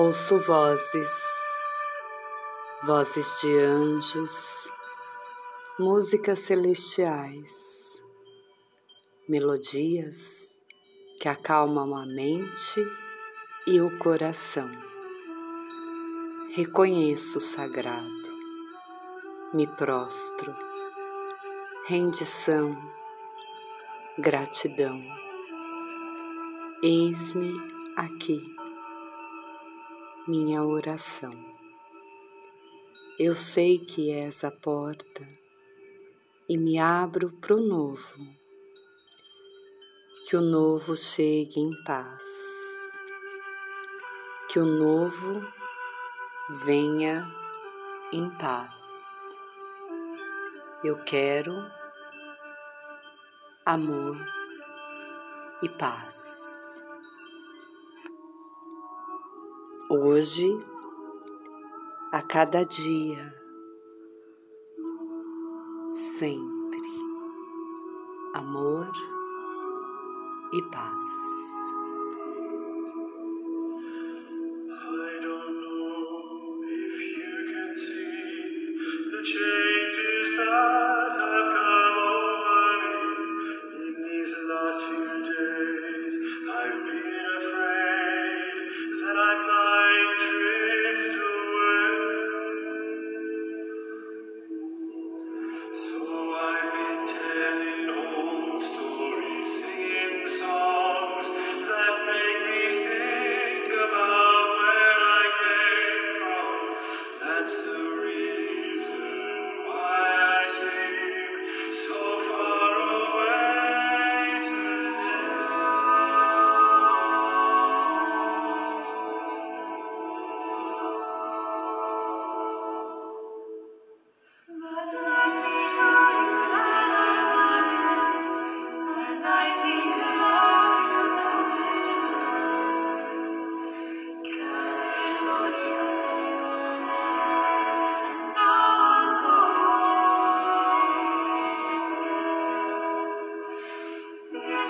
Ouço vozes, vozes de anjos, músicas celestiais, melodias que acalmam a mente e o coração. Reconheço o sagrado, me prostro, rendição, gratidão. Eis-me aqui minha oração. Eu sei que és a porta e me abro para o novo, que o novo chegue em paz, que o novo venha em paz. Eu quero amor e paz. Hoje, a cada dia, sempre amor e paz.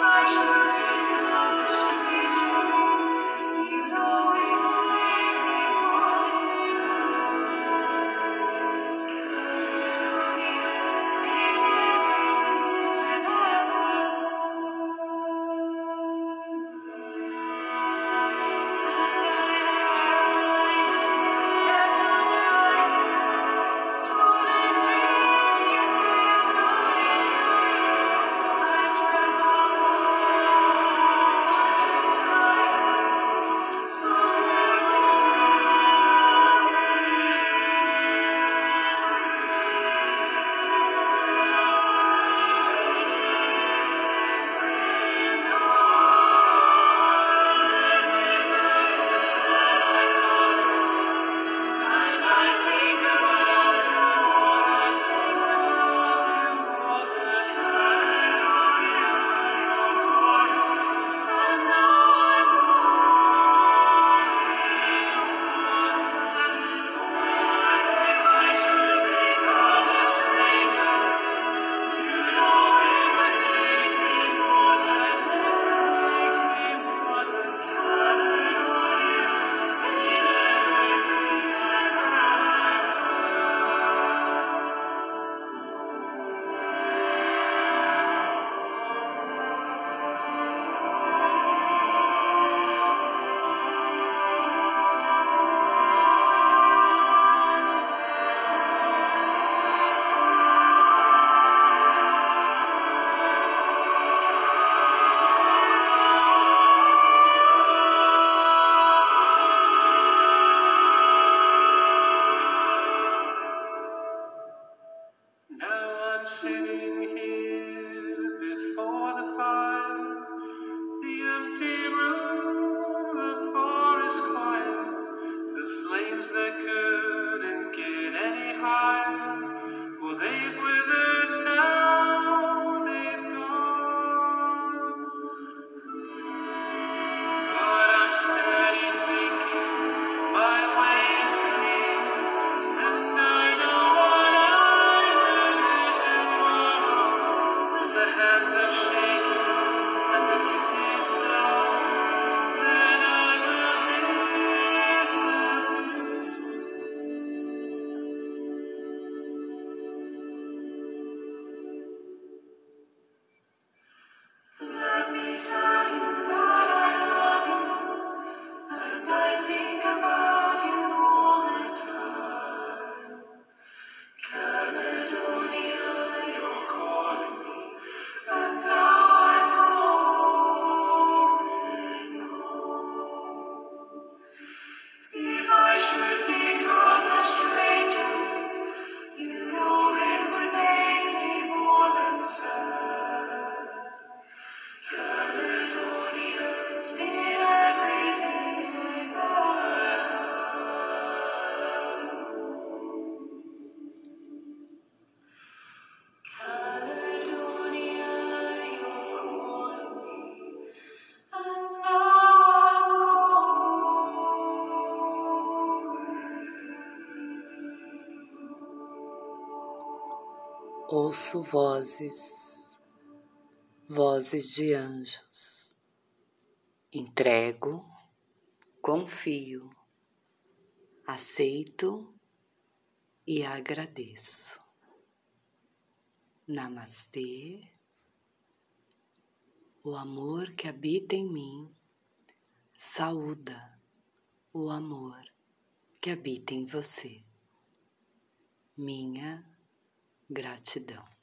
I should sitting here before the fire, the empty room, the forest choir, the flames that curl. Ouço vozes, vozes de anjos. Entrego, confio, aceito e agradeço. Namastê. O amor que habita em mim saúda o amor que habita em você. Minha gratidão.